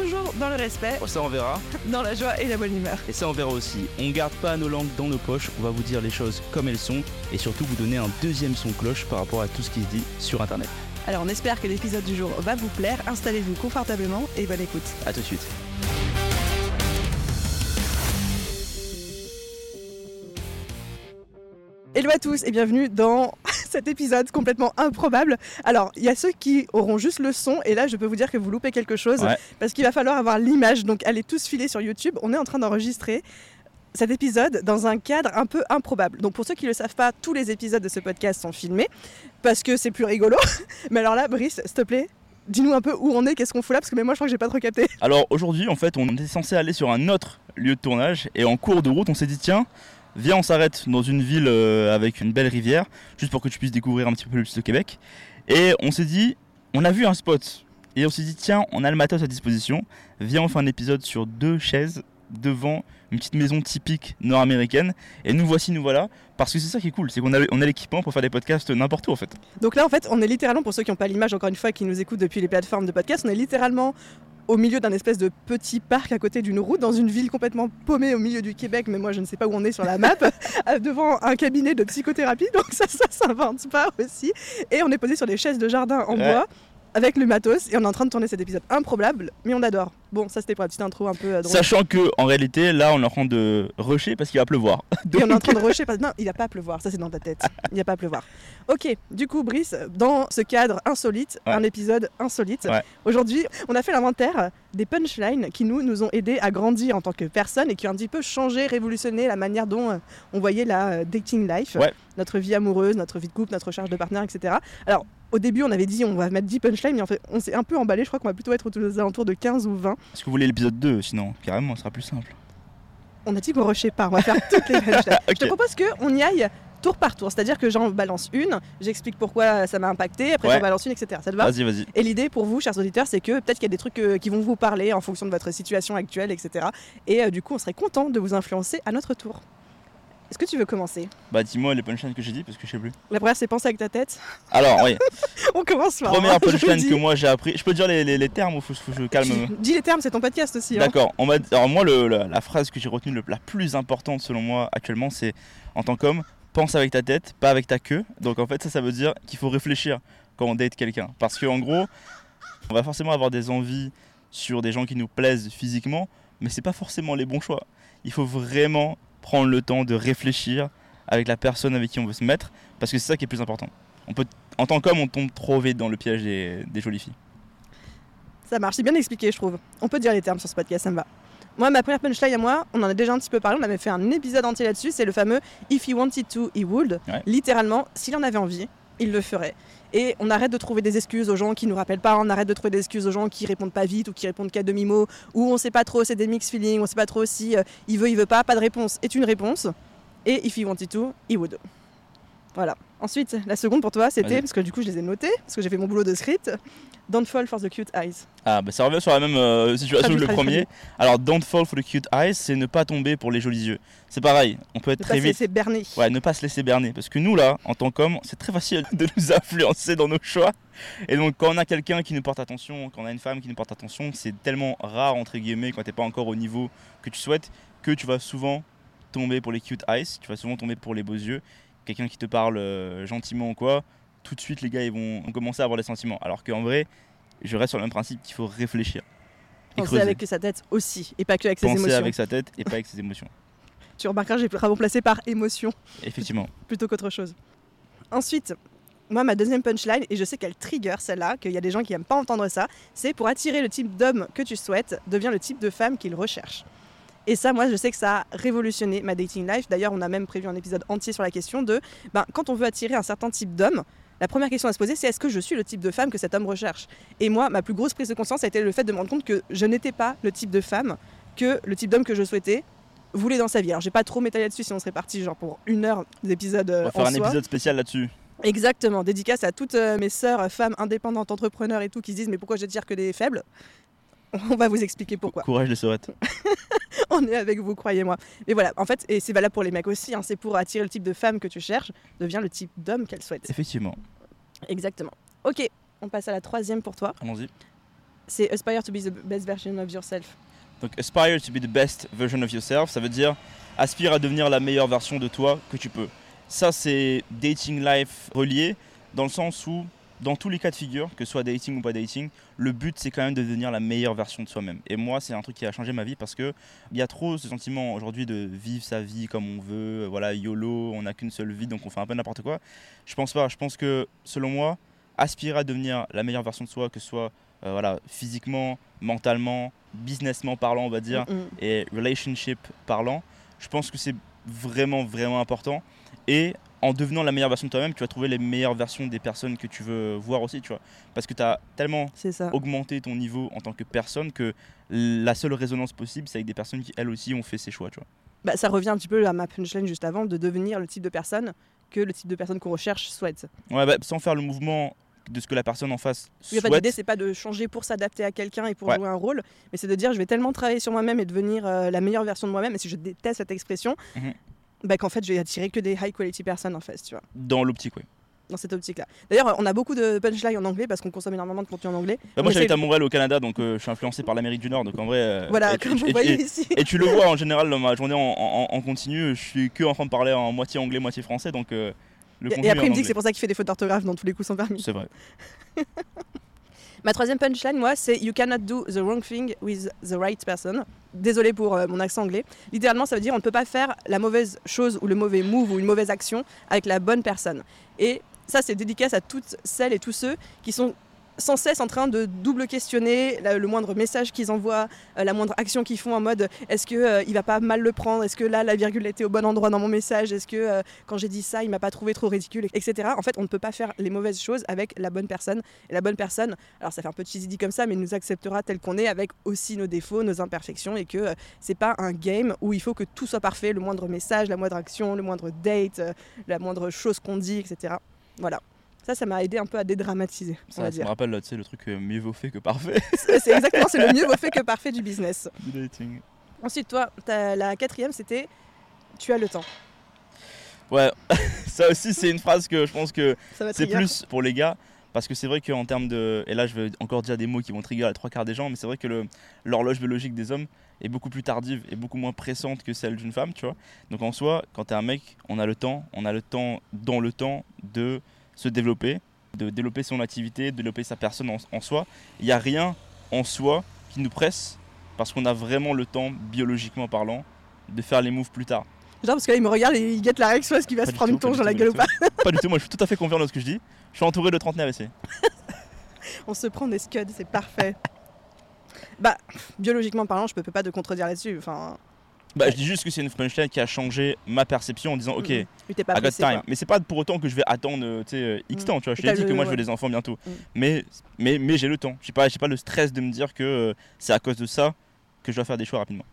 toujours dans le respect, Oh, ça on verra. dans la joie et la bonne humeur. Et ça on verra aussi. On garde pas nos langues dans nos poches, on va vous dire les choses comme elles sont et surtout vous donner un deuxième son cloche par rapport à tout ce qui se dit sur internet. Alors on espère que l'épisode du jour va vous plaire, installez-vous confortablement et bonne écoute. A tout de suite. Hello à tous et bienvenue dans cet épisode complètement improbable. Alors, il y a ceux qui auront juste le son et là, je peux vous dire que vous loupez quelque chose Ouais. parce qu'il va falloir avoir l'image. Donc, allez tous filer sur YouTube. On est en train d'enregistrer cet épisode dans un cadre un peu improbable. Donc, pour ceux qui ne le savent pas, tous les épisodes de ce podcast sont filmés parce que c'est plus rigolo. Mais alors là, Brice, s'il te plaît, dis-nous un peu où on est, qu'est-ce qu'on fout là parce que même moi, je crois que j'ai pas trop capté. Alors aujourd'hui, en fait, on était censé aller sur un autre lieu de tournage et en cours de route, on s'est dit tiens, viens, on s'arrête dans une ville euh, avec une belle rivière, juste pour que tu puisses découvrir un petit peu plus le Québec. Et on s'est dit, on a vu un spot et on s'est dit tiens, on a le matos à disposition, viens, on fait un épisode sur deux chaises devant une petite maison typique nord-américaine et nous voici, nous voilà, parce que c'est ça qui est cool, c'est qu'on a, on a l'équipement pour faire des podcasts n'importe où en fait. Donc là, en fait, on est littéralement, pour ceux qui n'ont pas l'image, encore une fois, qui nous écoutent depuis les plateformes de podcast, on est littéralement au milieu d'un espèce de petit parc à côté d'une route, dans une ville complètement paumée au milieu du Québec, mais moi je ne sais pas où on est sur la map, devant un cabinet de psychothérapie, donc ça, ça s'invente pas aussi. Et on est posé sur des chaises de jardin en Ouais. bois, avec le matos, et on est en train de tourner cet épisode improbable, mais on adore. Bon, ça c'était pour la petite intro un peu euh, drôle. Sachant que en réalité, là, on est en train de rusher parce qu'il va pleuvoir. Et on est en train de rusher parce non, il va pas à pleuvoir, ça c'est dans ta tête. Il va pas à pleuvoir. Ok, du coup, Brice, dans ce cadre insolite, Ouais. un épisode insolite, Ouais. aujourd'hui, on a fait l'inventaire des punchlines qui nous, nous ont aidés à grandir en tant que personne et qui ont un petit peu changé, révolutionné la manière dont euh, on voyait la euh, dating life, Ouais. notre vie amoureuse, notre vie de couple, notre recherche de partenaire, etc. Alors, au début, on avait dit on va mettre 10 punchlines, mais en fait, on s'est un peu emballé. Je crois qu'on va plutôt être aux alentours de 15 ou 20. Est-ce que vous voulez l'épisode 2 Sinon, carrément, ce sera plus simple. On a dit qu'on rushait pas, on va faire toutes les punchlines. Je te propose qu'on y aille tour par tour, c'est-à-dire que j'en balance une, j'explique pourquoi ça m'a impacté, après Ouais. j'en balance une, etc. Ça te va? Vas-y, vas-y. Et l'idée pour vous, chers auditeurs, c'est que peut-être qu'il y a des trucs euh, qui vont vous parler en fonction de votre situation actuelle, etc. Et euh, du coup, on serait content de vous influencer à notre tour. Est-ce que tu veux commencer? Bah, dis-moi les punchlines que j'ai dit parce que je sais plus. La première, c'est penser avec ta tête. Alors, oui, On commence par. première punchline que moi j'ai appris. Je peux dire les, les- les termes ou faut, faut que je calme Dis les termes, c'est ton podcast aussi. hein. D'accord. On Alors, moi, le- la, la phrase que j'ai retenue le- la plus importante selon moi actuellement, c'est en tant qu'homme, pense avec ta tête, pas avec ta queue. Donc, en fait, ça, ça veut dire qu'il faut réfléchir quand on date quelqu'un. Parce qu'en gros, on va forcément avoir des envies sur des gens qui nous plaisent physiquement, mais c'est pas forcément les bons choix. Il faut vraiment prendre le temps de réfléchir avec la personne avec qui on veut se mettre, parce que c'est ça qui est plus important. On peut, en tant qu'homme, on tombe trop vite dans le piège des, des jolies filles. Ça marche, c'est bien expliqué, je trouve. On peut dire les termes sur ce podcast, ça me va. Moi, ma première punchline à moi, on en a déjà un petit peu parlé, on avait fait un épisode entier là-dessus, c'est le fameux If he wanted to, he would. Ouais. Littéralement, s'il en avait envie, il le ferait. Et on arrête de trouver des excuses aux gens qui nous rappellent pas, on arrête de trouver des excuses aux gens qui répondent pas vite ou qui répondent qu'à demi-mot, ou on sait pas trop, c'est des mix feelings, on sait pas trop si euh, il veut, il veut pas, pas de réponse est une réponse. Et if he wanted to, he would. Voilà. Ensuite, la seconde pour toi, c'était, parce que du coup je les ai notés, parce que j'ai fait mon boulot de script, Don't fall for the cute eyes. Ah, bah ça revient sur la même euh, situation que le premier. Alors, don't fall for the cute eyes, c'est ne pas tomber pour les jolis yeux. C'est pareil, on peut être Ne pas très se vite. laisser berner. Ouais, ne pas se laisser berner. Parce que nous, là, en tant qu'hommes, c'est très facile de nous influencer dans nos choix. Et donc, quand on a quelqu'un qui nous porte attention, quand on a une femme qui nous porte attention, c'est tellement rare, entre guillemets, quand t'es pas encore au niveau que tu souhaites, que tu vas souvent tomber pour les cute eyes, tu vas souvent tomber pour les beaux yeux. Quelqu'un qui te parle euh, gentiment ou quoi, tout de suite, les gars, ils vont commencer à avoir des sentiments. Alors qu'en vrai, je reste sur le même principe qu'il faut réfléchir. Et Penser creuser. avec sa tête aussi, et pas que avec ses Penser émotions. avec sa tête et pas avec ses émotions. Tu remarqueras, j'ai remplacé par émotion Effectivement. plutôt qu'autre chose. Ensuite, moi, ma deuxième punchline, et je sais qu'elle trigger celle-là, qu'il y a des gens qui n'aiment pas entendre ça, c'est pour attirer le type d'homme que tu souhaites, devient le type de femme qu'il recherche. Et ça, moi, je sais que ça a révolutionné ma dating life. D'ailleurs, on a même prévu un épisode entier sur la question de, ben, quand on veut attirer un certain type d'homme, la première question à se poser, c'est est-ce que je suis le type de femme que cet homme recherche? Et moi, ma plus grosse prise de conscience a été le fait de me rendre compte que je n'étais pas le type de femme que le type d'homme que je souhaitais voulait dans sa vie. Alors, j'ai pas trop m'étaler là-dessus, sinon on serait parti genre pour une heure d'épisode On euh, va faire en un soi. épisode spécial là-dessus. Exactement, dédicace à toutes euh, mes sœurs, femmes indépendantes, entrepreneurs et tout, qui se disent mais pourquoi j'attire que des faibles? On va vous expliquer pourquoi. Courage les sœurettes. On est avec vous, croyez-moi. Mais voilà, en fait, et c'est valable pour les mecs aussi, hein, c'est pour attirer le type de femme que tu cherches, devient le type d'homme qu'elle souhaite. Effectivement. Exactement. Ok, on passe à la troisième pour toi. Allons-y. C'est aspire to be the best version of yourself. Donc aspire to be the best version of yourself, ça veut dire aspire à devenir la meilleure version de toi que tu peux. Ça c'est dating life relié dans le sens où dans tous les cas de figure, que ce soit dating ou pas dating, le but c'est quand même de devenir la meilleure version de soi-même. Et moi c'est un truc qui a changé ma vie parce que il y a trop ce sentiment aujourd'hui de vivre sa vie comme on veut, voilà YOLO, on n'a qu'une seule vie donc on fait un peu n'importe quoi. Je pense pas, je pense que selon moi, aspirer à devenir la meilleure version de soi, que ce soit euh, voilà, physiquement, mentalement, businessment parlant, on va dire, Mm, mm. et relationship parlant, je pense que c'est vraiment, vraiment important. Et en devenant la meilleure version de toi-même, tu vas trouver les meilleures versions des personnes que tu veux voir aussi, tu vois. Parce que tu as tellement augmenté ton niveau en tant que personne que la seule résonance possible, c'est avec des personnes qui, elles aussi, ont fait ces choix, tu vois. Bah, ça revient un petit peu à ma punchline juste avant, de devenir le type de personne que le type de personne qu'on recherche souhaite. Ouais, bah, sans faire le mouvement de ce que la personne en face Oui, souhaite. l'idée, c'est pas de changer pour s'adapter à quelqu'un et pour Ouais. jouer un rôle, mais c'est de dire je vais tellement travailler sur moi-même et devenir euh, la meilleure version de moi-même, et si je déteste cette expression, Mhm. Bah, qu'en fait, je vais attirer que des high quality personnes en fait, tu vois, Dans l'optique, oui. dans cette optique-là. D'ailleurs, on a beaucoup de punchlines en anglais parce qu'on consomme énormément de contenu en anglais. Bah, moi, j'habite à Montréal, au Canada, donc euh, je suis influencé par l'Amérique du Nord. Donc en vrai. euh, Voilà, et tu- comme vous et- voyez ici. Et tu le vois en général dans ma journée en, en- en continu, je suis que en train de parler en moitié anglais, moitié français, donc euh, le Et, après, il me dit que c'est pour ça qu'il fait des fautes d'orthographe dans tous les coups sans permis. C'est vrai. Ma troisième punchline, moi, c'est You cannot do the wrong thing with the right person. Désolé pour euh, mon accent anglais. Littéralement, ça veut dire on ne peut pas faire la mauvaise chose ou le mauvais move ou une mauvaise action avec la bonne personne. Et ça, c'est dédicace à toutes celles et tous ceux qui sont sans cesse en train de double questionner le moindre message qu'ils envoient, euh, la moindre action qu'ils font en mode est-ce que euh, il va pas mal le prendre, est-ce que là la virgule était au bon endroit dans mon message, est-ce que euh, quand j'ai dit ça il m'a pas trouvé trop ridicule, etc. En fait, on ne peut pas faire les mauvaises choses avec la bonne personne. Et la bonne personne, alors ça fait un peu cheesy dit comme ça, mais nous acceptera tel qu'on est avec aussi nos défauts, nos imperfections et que c'est pas un game où il faut que tout soit parfait, le moindre message, la moindre action, le moindre date, la moindre chose qu'on dit, etc. Voilà. Ça, ça m'a aidé un peu à dédramatiser, on Ça, va ça me rappelle le truc euh, mieux vaut fait que parfait C'est exactement, c'est le mieux vaut fait que parfait du business. du dating. Ensuite, toi, la quatrième, c'était tu as le temps. Ouais, ça aussi, c'est une phrase que je pense que c'est plus pour les gars. Parce que c'est vrai qu'en termes de. Et là, je vais encore dire des mots qui vont trigger les trois quarts des gens, mais c'est vrai que l'horloge biologique des hommes est beaucoup plus tardive et beaucoup moins pressante que celle d'une femme, tu vois. Donc en soi, quand t'es un mec, on a le temps, on a le temps, dans le temps, de se développer, de développer son activité, de développer sa personne en, en soi. Il n'y a rien en soi qui nous presse parce qu'on a vraiment le temps, biologiquement parlant, de faire les moves plus tard. Genre, parce que là, il me regarde et il guette la réaction, est-ce qu'il va Pas se prendre tout, une pas dans la gueule ou pas Pas du tout, moi je suis tout à fait confiant dans ce que je dis. Je suis entouré de trentenaires ici. On se prend des scuds, c'est parfait. bah, biologiquement parlant, je peux pas te contredire là-dessus. Enfin, Bah, je dis juste que c'est une punchline qui a changé ma perception en disant ok, mm, t'es pas I got pressé, time. quoi. Mais c'est pas pour autant que je vais attendre euh, euh, X Mm. temps, tu vois. Je t'ai dit que moi je veux des enfants bientôt. Mm. Mais, mais, mais j'ai le temps. J'ai pas, pas le stress de me dire que euh, c'est à cause de ça que je dois faire des choix rapidement.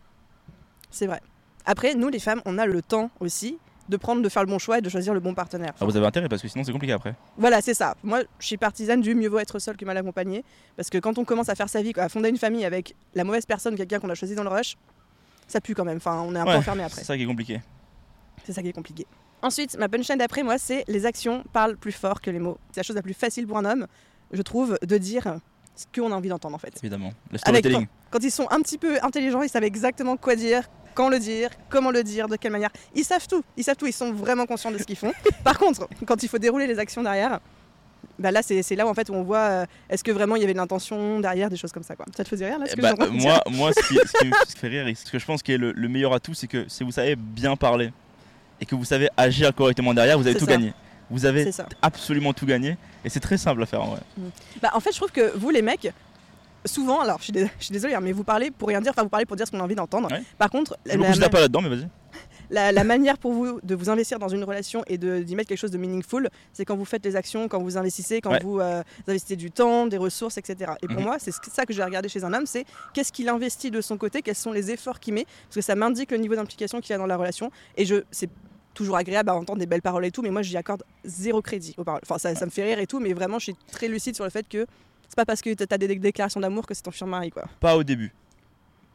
C'est vrai. Après, nous, les femmes, on a le temps aussi de prendre, de faire le bon choix et de choisir le bon partenaire. Ah, vous avez intérêt parce que sinon c'est compliqué après. Voilà, c'est ça. Moi, je suis partisane du mieux vaut être seul que mal accompagné. Parce que quand on commence à faire sa vie, à fonder une famille avec la mauvaise personne, quelqu'un qu'on a choisi dans le rush, ça pue quand même. Enfin, on est un peu enfermé après. C'est ça qui est compliqué. C'est ça qui est compliqué. Ensuite, ma punchline d'après moi, c'est les actions parlent plus fort que les mots. C'est la chose la plus facile pour un homme, je trouve, de dire ce qu'on a envie d'entendre en fait. Évidemment. Le Avec storytelling. Quand ils sont un petit peu intelligents, ils savent exactement quoi dire, quand le dire, comment le dire, de quelle manière. Ils savent tout. Ils savent tout. Ils sont vraiment conscients de ce qu'ils font. Par contre, quand il faut dérouler les actions derrière, bah là, c'est là où, en fait, où on voit euh, est-ce que vraiment il y avait de l'intention derrière, des choses comme ça. Quoi. Ça te faisait rire là ce Eh que bah, moi, moi, ce qui, ce qui me fait rire et ce que je pense qui est le, le meilleur atout, c'est que si vous savez bien parler et que vous savez agir correctement derrière, vous avez tout ça. gagné. Vous avez absolument tout gagné et c'est très simple à faire en vrai. Bah, en fait, je trouve que vous, les mecs, souvent, alors je suis, dés- désolée, hein, mais vous parlez pour rien dire, enfin, vous parlez pour dire ce qu'on a envie d'entendre. Ouais. Par contre, Je la, considère pas là-dedans, mais vas-y. La- la manière pour vous de vous investir dans une relation et d'y mettre quelque chose de meaningful, c'est quand vous faites les actions, quand vous investissez, quand Ouais. vous euh, investissez du temps, des ressources, etc. Et pour Mhm. moi, c'est ce- ça que je vais regarder chez un homme, c'est qu'est-ce qu'il investit de son côté, quels sont les efforts qu'il met, parce que ça m'indique le niveau d'implication qu'il a dans la relation. Et je, c'est toujours agréable à entendre des belles paroles et tout, mais moi j'y accorde zéro crédit aux paroles. Enfin, ça, ça me fait rire et tout, mais vraiment, je suis très lucide sur le fait que c'est pas parce que t'as des déclarations d'amour que c'est ton futur mari, quoi. Pas au début.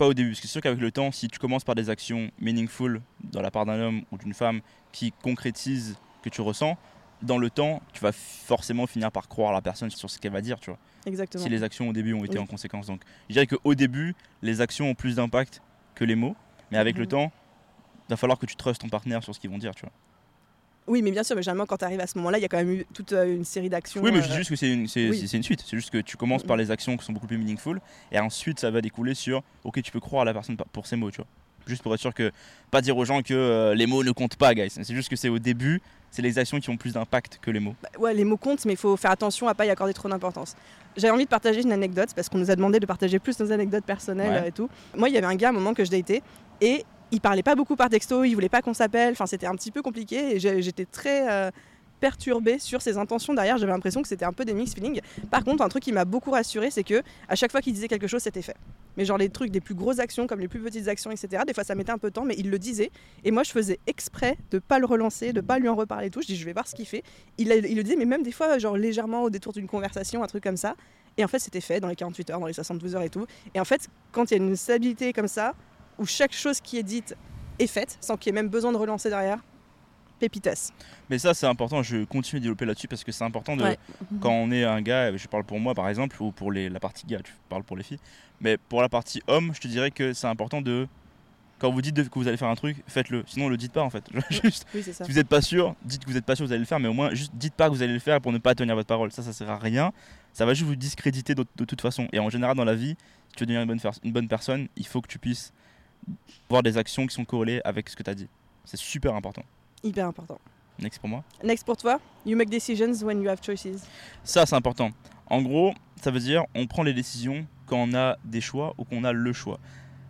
Pas au début, parce que c'est sûr qu'avec le temps, si tu commences par des actions meaningful dans la part d'un homme ou d'une femme qui concrétisent que tu ressens, dans le temps, tu vas forcément finir par croire la personne sur ce qu'elle va dire, tu vois. Exactement. Si les actions au début ont été Oui. en conséquence. Donc, je dirais qu'au début, les actions ont plus d'impact que les mots, mais avec le Mhm. temps, il va falloir que tu trustes ton partenaire sur ce qu'ils vont dire, tu vois. Oui, mais bien sûr, mais généralement, quand tu arrives à ce moment-là, il y a quand même eu toute euh, une série d'actions. Oui, mais je euh, dis juste que c'est une, oui. suite. C'est juste que tu commences par les actions qui sont beaucoup plus meaningful, et ensuite ça va découler sur, ok, tu peux croire à la personne pour ses mots, tu vois. Juste pour être sûr que, pas dire aux gens que euh, les mots ne comptent pas, guys. C'est juste que c'est au début, c'est les actions qui ont plus d'impact que les mots. bah, ouais, les mots comptent, mais il faut faire attention à pas y accorder trop d'importance. J'avais envie de partager une anecdote parce qu'on nous a demandé de partager plus nos anecdotes personnelles Ouais. et tout. Moi, il y avait un gars à un moment que je datais et il parlait pas beaucoup par texto, il voulait pas qu'on s'appelle. Enfin, c'était un petit peu compliqué et j'étais très euh, perturbée sur ses intentions derrière. J'avais l'impression que c'était un peu des mixed feelings. Par contre, un truc qui m'a beaucoup rassurée, c'est que à chaque fois qu'il disait quelque chose, c'était fait. Mais genre les trucs des plus grosses actions comme les plus petites actions, etc. Des fois, ça mettait un peu de temps, mais il le disait. Et moi, je faisais exprès de pas le relancer, de pas lui en reparler et tout. Je dis, je vais voir ce qu'il fait. Il, il le disait, mais même des fois, genre légèrement au détour d'une conversation, un truc comme ça. Et en fait, c'était fait dans les 48 heures, dans les 72 heures et tout. Et en fait, quand il y a une stabilité comme ça, où chaque chose qui est dite est faite, sans qu'il y ait même besoin de relancer derrière, pépitas. Mais ça, c'est important, je continue de développer là-dessus parce que c'est important de. Ouais. Quand on est un gars, je parle pour moi par exemple, ou pour les, la partie gars, tu parles pour les filles, mais pour la partie homme, je te dirais que c'est important de. Quand vous dites que vous allez faire un truc, faites-le. Sinon, le dites pas en fait. juste, Oui, c'est ça. si vous n'êtes pas sûr, dites que vous n'êtes pas sûr que vous allez le faire, mais au moins, juste dites pas que vous allez le faire pour ne pas tenir votre parole. Ça, ça sert à rien. Ça va juste vous discréditer de, de toute façon. Et en général, dans la vie, si tu veux devenir une bonne, fer- une bonne personne, il faut que tu puisses avoir des actions qui sont corrélées avec ce que tu as dit. C'est super important. Hyper important. Next pour moi. Next pour toi, you make decisions when you have choices. Ça, c'est important. En gros, ça veut dire on prend les décisions quand on a des choix ou qu'on a le choix.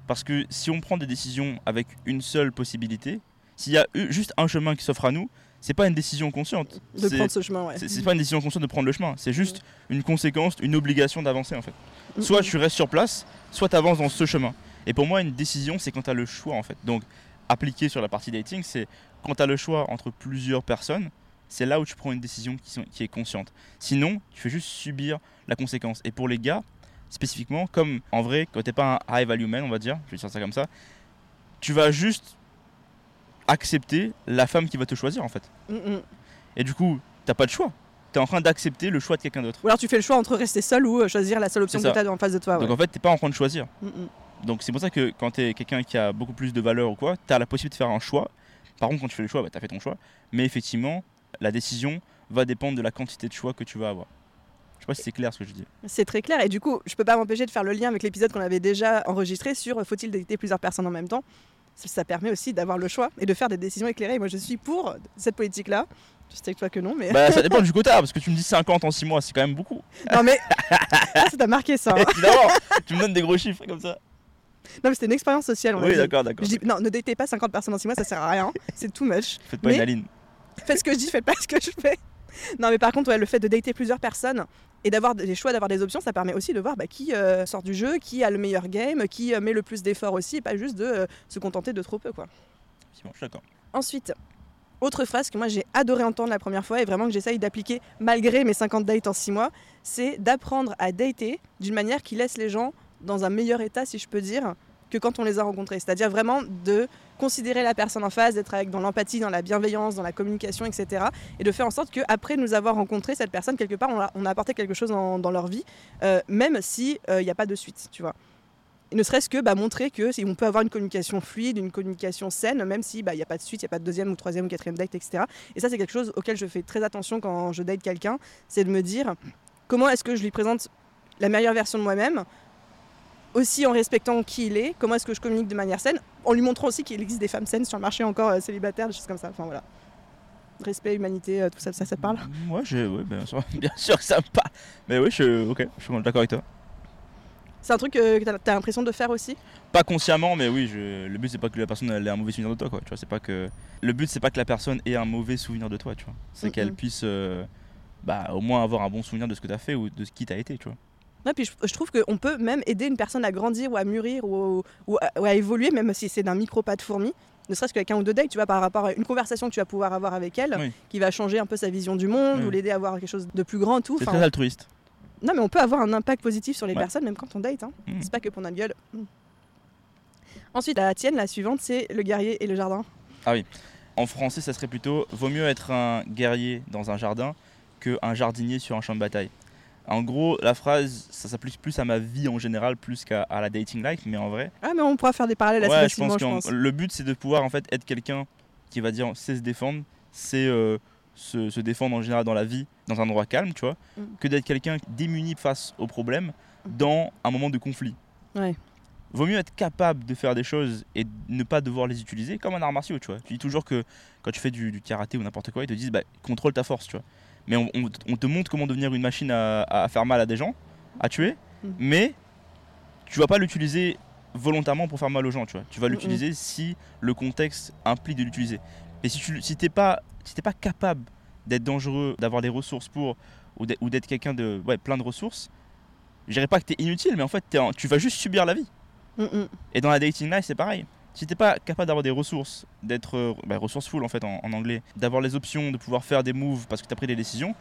Parce que si on prend des décisions avec une seule possibilité, s'il y a juste un chemin qui s'offre à nous, c'est pas une décision consciente. De prendre ce chemin, ouais. C'est pas une décision consciente de prendre le chemin, c'est juste une conséquence, une obligation d'avancer en fait. Soit tu restes sur place, soit tu avances dans ce chemin. Et pour moi, une décision, c'est quand tu as le choix en fait. Donc, appliqué sur la partie dating, c'est quand tu as le choix entre plusieurs personnes, c'est là où tu prends une décision qui, sont- qui est consciente. Sinon, tu fais juste subir la conséquence. Et pour les gars, spécifiquement, comme en vrai, quand t'es pas un high value man, on va dire, je vais dire ça comme ça, tu vas juste accepter la femme qui va te choisir en fait. Mm, mm. Et du coup, t'as pas de choix. T'es en train d'accepter le choix de quelqu'un d'autre. Ou alors tu fais le choix entre rester seul ou euh, choisir la seule option que ça. tu as en face de toi. Donc ouais. en fait, t'es pas en train de choisir. Mm, mm. Donc c'est pour ça que quand tu es quelqu'un qui a beaucoup plus de valeur ou quoi, tu as la possibilité de faire un choix. Par contre, quand tu fais le choix, bah, tu as fait ton choix. Mais effectivement, la décision va dépendre de la quantité de choix que tu vas avoir. Je sais pas si c'est clair ce que je dis. C'est très clair et du coup, je peux pas m'empêcher de faire le lien avec l'épisode qu'on avait déjà enregistré sur euh, faut-il dater plusieurs personnes en même temps? Ça, permet aussi d'avoir le choix et de faire des décisions éclairées. Moi, je suis pour cette politique-là. Je sais que toi que non, mais Bah ça dépend du quota, parce que tu me dis 50 en 6 mois, c'est quand même beaucoup. non mais ça t'a marqué ça. hein. Évidemment, tu me donnes des gros chiffres comme ça. Non mais c'était une expérience sociale. On Oui, d'accord, d'accord. Je dis non, ne datez pas 50 personnes en 6 mois, ça sert à rien. C'est too much. Faites pas mais- une aline. Faites ce que je dis, faites pas ce que je fais. Non, mais par contre, ouais, le fait de dater plusieurs personnes et d'avoir des choix, d'avoir des options, ça permet aussi de voir bah, qui euh, sort du jeu, qui a le meilleur game, qui euh, met le plus d'efforts aussi, et pas juste de euh, se contenter de trop peu. quoi. Bon, je suis d'accord. Ensuite, autre phrase que moi j'ai adoré entendre la première fois et vraiment que j'essaye d'appliquer malgré mes 50 dates en 6 mois, c'est d'apprendre à dater d'une manière qui laisse les gens dans un meilleur état, si je peux dire, que quand on les a rencontrés. C'est-à-dire vraiment de considérer la personne en face, d'être avec dans l'empathie, dans la bienveillance, dans la communication, etc. Et de faire en sorte qu'après nous avoir rencontré cette personne, quelque part, on a, apporté quelque chose dans, leur vie, euh, même s'il n'y a pas de suite, tu vois. Ne serait-ce que bah, montrer que si on peut avoir une communication fluide, une communication saine, même si bah, il n'y a pas de suite, il n'y a pas de deuxième ou troisième ou quatrième date, etc. Et ça, c'est quelque chose auquel je fais très attention quand je date quelqu'un, c'est de me dire comment est-ce que je lui présente la meilleure version de moi-même, aussi en respectant qui il est, comment est-ce que je communique de manière saine, en lui montrant aussi qu'il existe des femmes saines sur le marché encore euh, célibataires, des choses comme ça. Enfin voilà. Respect, humanité, euh, tout ça, ça, ça te parle Moi, je, ouais, bien, sûr, bien sûr que ça me parle. Mais oui, je, ok, je suis d'accord avec toi. C'est un truc euh, que tu as, l'impression de faire aussi? Pas consciemment, mais oui, je, le but c'est pas que la personne ait un mauvais souvenir de toi, quoi. Tu vois, c'est pas que le but c'est pas que la personne ait un mauvais souvenir de toi, tu vois. C'est Mhm. qu'elle puisse, euh, bah, au moins avoir un bon souvenir de ce que t'as fait ou de ce qui t'as été, tu vois. Ouais, puis je, je trouve qu'on peut même aider une personne à grandir ou à mûrir ou, ou à, ou à évoluer, même si c'est d'un micro pas de fourmi. ne serait-ce qu'avec un ou deux dates, tu vois, par rapport à une conversation que tu vas pouvoir avoir avec elle, Oui. qui va changer un peu sa vision du monde Oui. ou l'aider à avoir quelque chose de plus grand, tout. C'est très altruiste. non, mais on peut avoir un impact positif sur les Ouais. personnes, même quand on date. Hein. Mm. C'est pas que pour notre gueule. Mm. Ensuite, la tienne, la suivante, c'est le guerrier et le jardin. En français, ça serait plutôt vaut mieux être un guerrier dans un jardin qu'un jardinier sur un champ de bataille. En gros, la phrase, ça s'applique plus à ma vie en général, plus qu'à à la dating life, mais en vrai, Ah, mais on pourra faire des parallèles assez ouais, je pense je que pense. le but c'est de pouvoir en fait être quelqu'un qui va dire c'est se défendre, c'est euh, se, se défendre en général dans la vie, dans un endroit calme, tu vois, Mm. que d'être quelqu'un démuni face aux problèmes Mm. dans un moment de conflit. Ouais. Vaut mieux être capable de faire des choses et ne pas devoir les utiliser comme un art martial, tu vois. Tu dis toujours que quand tu fais du, du karaté ou n'importe quoi, ils te disent bah, contrôle ta force, tu vois. Mais on, on- on te montre comment devenir une machine à, à faire mal à des gens, à tuer, Mm. mais tu vas pas l'utiliser volontairement pour faire mal aux gens, tu vois. Tu vas l'utiliser si le contexte implique de l'utiliser. Et si tu si t'es pas si t'es pas capable d'être dangereux, d'avoir des ressources pour ou d'être- quelqu'un de ouais, plein de ressources, je dirais pas que t'es inutile, mais en fait en- tu vas juste subir la vie. Et dans la dating life, c'est pareil. Si t'es pas capable d'avoir des ressources, d'être euh, bah, resourceful en fait en, en anglais, d'avoir les options, de pouvoir faire des moves parce que tu as pris des décisions,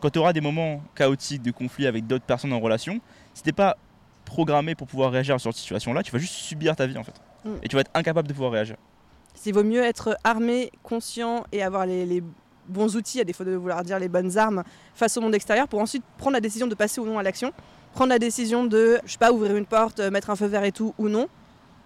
quand tu auras des moments chaotiques de conflit avec d'autres personnes en relation, si t'es pas programmé pour pouvoir réagir sur cette situation-là, tu vas juste subir ta vie en fait. Mm. Et tu vas être incapable de pouvoir réagir. Il vaut mieux être armé, conscient et avoir les, les bons outils, à défaut de vouloir dire les bonnes armes, face au monde extérieur pour ensuite prendre la décision de passer ou non à l'action. Prendre la décision de, je sais pas, ouvrir une porte, euh, mettre un feu vert et tout, ou non,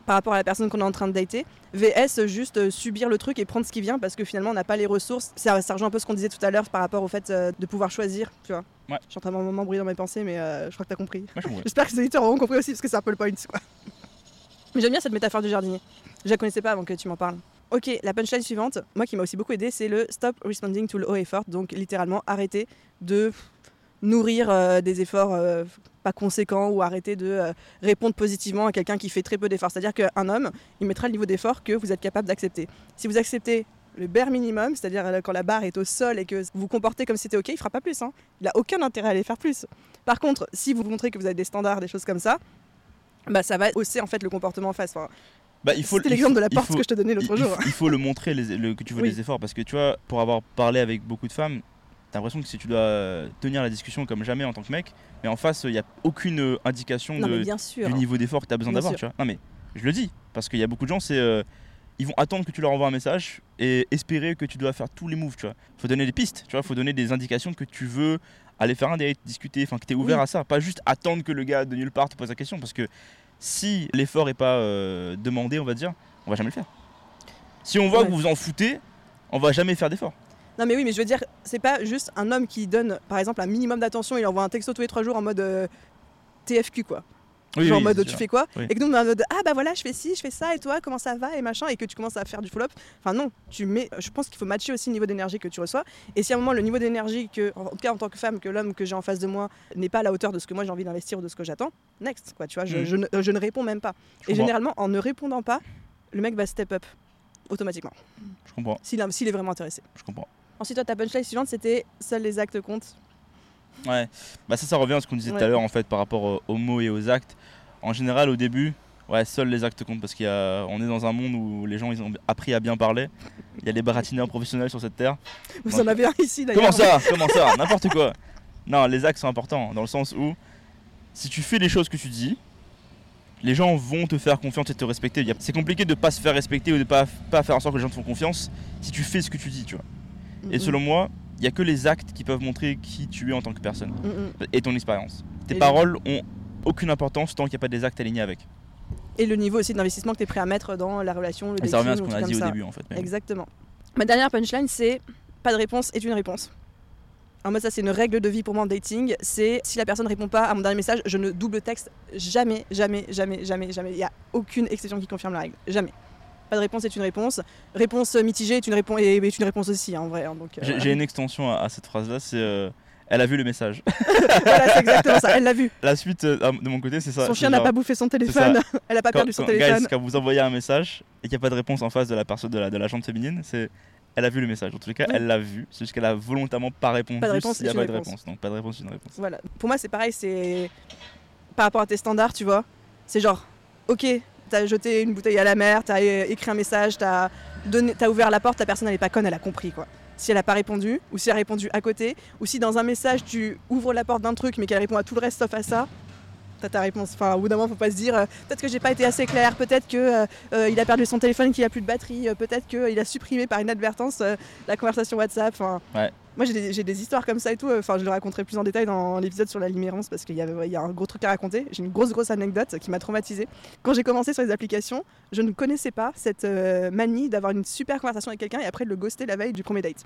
par rapport à la personne qu'on est en train de dater. VS, juste euh, subir le truc et prendre ce qui vient parce que finalement on n'a pas les ressources. Ça, ça rejoint un peu ce qu'on disait tout à l'heure par rapport au fait euh, de pouvoir choisir, tu vois. Ouais. Je suis en train de m'embrouiller dans mes pensées, mais euh, je crois que t'as compris. J'espère que les auditeurs auront compris aussi parce que c'est un peu le point. Quoi. Mais j'aime bien cette métaphore du jardinier. Je la connaissais pas avant que tu m'en parles. Ok, la punchline suivante, moi qui m'a aussi beaucoup aidé, c'est le stop responding to low effort. Donc littéralement arrêter de nourrir euh, des efforts euh, pas conséquents ou arrêter de euh, répondre positivement à quelqu'un qui fait très peu d'efforts. C'est-à-dire qu'un homme, il mettra le niveau d'effort que vous êtes capable d'accepter. Si vous acceptez le bare minimum, c'est-à-dire quand la barre est au sol et que vous vous comportez comme si c'était ok, il fera pas plus. hein. Il n'a aucun intérêt à aller faire plus. Par contre, si vous montrez que vous avez des standards, des choses comme ça, bah ça va hausser en fait le comportement en face. Enfin, Bah, il faut, C'était l'exemple de la porte faut- que je te donnais l'autre il jour. faut- il faut le montrer les- le- que tu veux Oui. des efforts parce que tu vois, pour avoir parlé avec beaucoup de femmes, t'as l'impression que si tu dois tenir la discussion comme jamais en tant que mec, mais en face, il n'y a aucune euh, indication Non de, du niveau d'effort que tu as besoin d'avoir, sûr. tu vois. Non mais je le dis parce qu'il y a beaucoup de gens c'est euh, ils vont attendre que tu leur envoies un message et espérer que tu dois faire tous les moves, tu vois. Faut donner des pistes, tu vois, faut donner des indications que tu veux aller faire un date, discuter, enfin que tu es ouvert Oui. à ça, pas juste attendre que le gars de nulle part te pose la question parce que si l'effort est pas euh, demandé, on va dire, on va jamais le faire. Si on voit Ouais. que vous vous en foutez, on va jamais faire d'effort. Non mais oui, mais je veux dire, c'est pas juste un homme qui donne, par exemple, un minimum d'attention, il envoie un texto tous les trois jours en mode euh, TFQ quoi. Oui, Genre oui, en mode tu sûr. fais quoi Oui. Et que nous on est en mode ah bah voilà je fais ci, je fais ça et toi comment ça va et machin et que tu commences à faire du follow-up. Enfin non, tu mets, je pense qu'il faut matcher aussi le niveau d'énergie que tu reçois. Et si à un moment le niveau d'énergie que, en tout cas en tant que femme, que l'homme que j'ai en face de moi n'est pas à la hauteur de ce que moi j'ai envie d'investir ou de ce que j'attends, next quoi, tu vois, je, Mm. je ne, je ne réponds même pas. Je Et comprends. généralement en ne répondant pas, le mec va step up automatiquement Je comprends, s'il est vraiment intéressé. je comprends. Ensuite, toi, ta punchline suivante, c'était seuls les actes comptent. Ouais, bah ça, ça revient à ce qu'on disait tout Ouais. à l'heure en fait par rapport au- aux mots et aux actes. En général, au début, ouais, seuls les actes comptent parce qu'on est dans un monde où les gens ils ont appris à bien parler. Il y a des baratineurs professionnels sur cette terre. Vous Donc- en avez un ici d'ailleurs. Comment ça? Comment ça? N'importe quoi. Non, les actes sont importants dans le sens où si tu fais les choses que tu dis, les gens vont te faire confiance et te respecter. C'est compliqué de pas se faire respecter ou de pas, pas faire en sorte que les gens te font confiance si tu fais ce que tu dis, tu vois. Et selon moi, il y a que les actes qui peuvent montrer qui tu es en tant que personne et ton expérience. Tes Et paroles ont aucune importance tant qu'il n'y a pas des actes alignés avec. Et le niveau aussi d'investissement que tu es prêt à mettre dans la relation, le Et ça revient à ce qu'on a dit au ça. début en fait. Exactement. Ma dernière punchline, c'est pas de réponse est une réponse. Alors moi, ça, c'est une règle de vie pour moi en dating. C'est si la personne répond pas à mon dernier message, je ne double texte jamais, jamais, jamais, jamais, jamais. Il n'y a aucune exception qui confirme la règle. Jamais. Pas de réponse est une réponse. Réponse mitigée est une réponse, est une réponse aussi, hein, en vrai. hein, donc, euh, J'ai une extension à, à cette phrase-là, c'est euh, elle a vu le message. voilà, c'est exactement ça. Elle l'a vu. La suite euh, de mon côté, c'est ça. Son chien n'a pas bouffé son téléphone. Elle a pas quand, perdu son quand- téléphone. guys, quand vous envoyez un message et qu'il n'y a pas de réponse en face de la personne de la, de la féminine, c'est elle a vu le message. En les cas, Oui. elle l'a vu. C'est juste qu'elle a volontairement pas répondu Pas de réponse, s'il n'y a pas de réponse. réponse. Donc pas de réponse, c'est une réponse. Voilà. Pour moi, c'est pareil, c'est par rapport à tes standards, tu vois. C'est genre, ok, t'as jeté une bouteille à la mer, t'as é- écrit un message, t'as donné- t'as ouvert la porte, la personne elle est pas conne, elle a compris quoi. Si elle a pas répondu, ou si elle a répondu à côté, ou si dans un message tu ouvres la porte d'un truc mais qu'elle répond à tout le reste sauf à ça, t'as ta réponse. Enfin, au bout d'un moment, faut pas se dire euh, peut-être que j'ai pas été assez clair, peut-être que euh, euh, a perdu son téléphone, qu'il a plus de batterie, euh, peut-être qu'il a supprimé par inadvertance euh, la conversation WhatsApp. Enfin, Ouais. Moi j'ai des, histoires comme ça et tout. euh, Enfin, je le raconterai plus en détail dans l'épisode sur la limérance parce qu'il y, a un gros truc à raconter. J'ai une grosse grosse anecdote qui m'a traumatisée. Quand j'ai commencé sur les applications, je ne connaissais pas cette euh, manie d'avoir une super conversation avec quelqu'un et après de le ghoster la veille du premier date.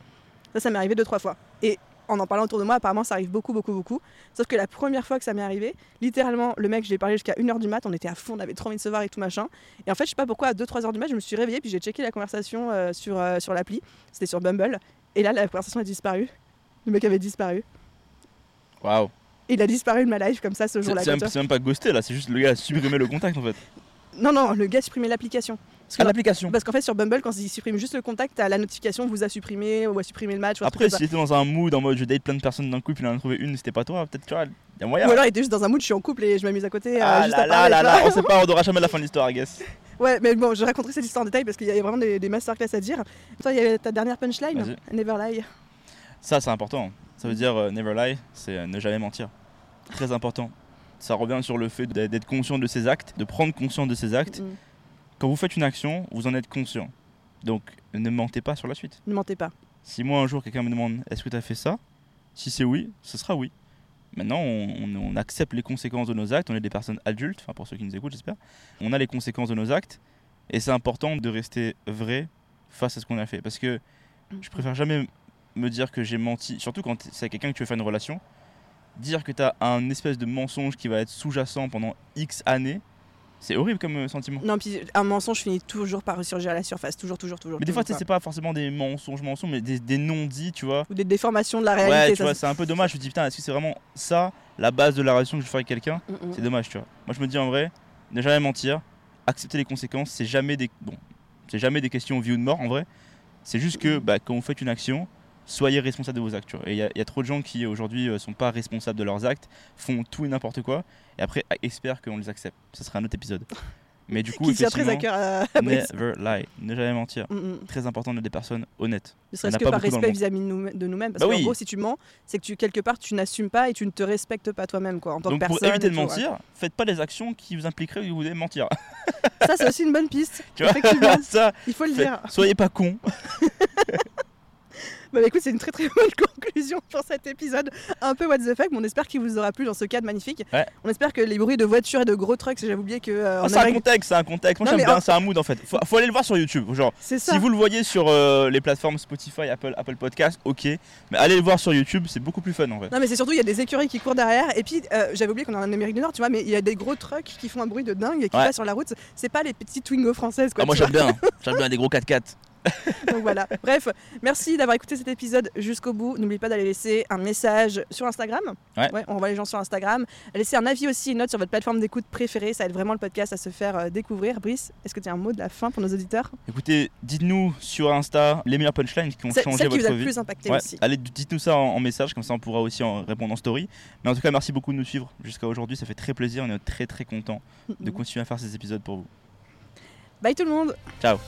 Ça, ça m'est arrivé deux trois fois. Et en en parlant autour de moi, apparemment ça arrive beaucoup, beaucoup, beaucoup. Sauf que la première fois que ça m'est arrivé, littéralement, le mec, je lui ai parlé jusqu'à 1h du mat, on était à fond, on avait trop envie de se voir et tout machin. Et en fait, je sais pas pourquoi, à 2-3 h du mat, je me suis réveillée, puis j'ai checké la conversation euh, sur, sur l'appli. C'était sur Bumble. Et là, la conversation a disparu. Le mec avait disparu. Waouh. Il a disparu de ma life comme ça ce jour-là. c'est même, pas ghosté là, c'est juste le gars a supprimé le contact en fait. Non, non, le gars a supprimé l'application. Parce Ah, l'application. Parce qu'en fait, sur Bumble, quand il supprime juste le contact, la notification vous a supprimé ou a supprimé le match. Ou Après, s'il était dans un mood en mode je date plein de personnes d'un coup, puis il en a trouvé une, c'était pas toi, peut-être tu vois, y a moyen. Ou alors il était juste dans un mood, je suis en couple et je m'amuse à côté. euh, ah juste là à là là là, on sait pas, on aura jamais la fin de l'histoire, I guess. Ouais, mais bon, je raconterai cette histoire en détail parce qu'il y a vraiment des, des masterclass à dire. Toi, il y avait ta dernière punchline. Never lie. Ça, c'est important. Ça veut dire euh, never lie, c'est euh, ne jamais mentir. Très important. Ça revient sur le fait d'être d'être conscient de ses actes, de prendre conscience de ses actes. Mm. Quand vous faites une action, vous en êtes conscient. Donc, ne mentez pas sur la suite. Ne mentez pas. Si moi un jour quelqu'un me demande est-ce que tu as fait ça? Si c'est oui, ce sera oui. Maintenant, on, accepte les conséquences de nos actes. On est des personnes adultes, enfin pour ceux qui nous écoutent, j'espère. On a les conséquences de nos actes. Et c'est important de rester vrai face à ce qu'on a fait. Parce que je préfère jamais me dire que j'ai menti, surtout quand c'est quelqu'un que tu veux faire une relation. Dire que tu as un espèce de mensonge qui va être sous-jacent pendant X années, c'est horrible comme euh, sentiment. Non, puis un mensonge finit toujours par ressurgir à la surface. Toujours, toujours, toujours. Mais des fois, c'est pas forcément des mensonges, mensonges, mais des, des non-dits, tu vois. Ou des déformations de la réalité. Ouais, tu ça, vois, c'est- un peu dommage. Je me dis, putain, est-ce que c'est vraiment ça, la base de la relation que je fais avec quelqu'un Mm, mm. C'est dommage, tu vois. Moi, je me dis en vrai, ne jamais mentir, accepter les conséquences, c'est jamais des. Bon, c'est jamais des questions vie ou de mort en vrai. C'est juste que bah, quand vous faites une action, soyez responsable de vos actes. tu vois. Et il y, a- il y a trop de gens qui aujourd'hui euh, sont pas responsables de leurs actes, font tout et n'importe quoi, et après espèrent qu'on les accepte. Ce serait un autre épisode. Mais du coup, Qui tient très à cœur à, Brice. never lie, ne jamais mentir. Mm, mm. Très important d'être des personnes honnêtes. Ne serait-ce que pas par respect vis-à-vis de nous- de nous-mêmes. Parce Bah qu'en oui. gros, si tu mens, c'est que tu, quelque part, tu n'assumes pas et tu ne te respectes pas toi-même, quoi, en tant Donc que pour personne. éviter et de tout, ouais. mentir, faites pas des actions qui vous impliqueraient que vous devez mentir. Ça, c'est aussi une bonne piste. Tu vois? Ça, il faut le dire. soyez pas con. Bah, écoute, c'est une très très bonne conclusion pour cet épisode un peu what the fuck, mais on espère qu'il vous aura plu dans ce cadre magnifique. Ouais. On espère que les bruits de voitures et de gros trucks, j'avais oublié que euh, Ah, c'est un contexte, c'est un contexte. Moi j'aime bien, en- c'est un mood en fait. Faut, faut aller le voir sur YouTube. Genre, ça. si vous le voyez sur euh, les plateformes Spotify, Apple, Apple Podcast, ok. Mais allez le voir sur YouTube, c'est beaucoup plus fun en fait. Non mais c'est surtout il y a des écureuils qui courent derrière et puis euh, j'avais oublié qu'on est en Amérique du Nord tu vois mais il y a des gros trucks qui font un bruit de dingue et qui Ouais. passent sur la route c'est pas les petites Twingo françaises quoi Ah, moi j'aime bien, j'aime bien des gros 4x4. donc voilà. Bref merci d'avoir écouté cet épisode jusqu'au bout. N'oubliez pas d'aller laisser un message sur Instagram. Ouais. on voit les gens sur Instagram. Laissez un avis aussi une note sur votre plateforme d'écoute préférée. Ça aide vraiment le podcast à se faire euh, découvrir. Brice est-ce que tu as un mot de la fin pour nos auditeurs? Écoutez, dites-nous sur Insta les meilleures punchlines qui ont changé celle qui vous votre a le vie. plus impacté Ouais, aussi. Allez, dites-nous ça en, en message, comme ça on pourra aussi en répondre en story. Mais en tout cas, merci beaucoup de nous suivre jusqu'à aujourd'hui, ça fait très plaisir, on est très très content de continuer à faire ces épisodes pour vous. bye tout le monde. Ciao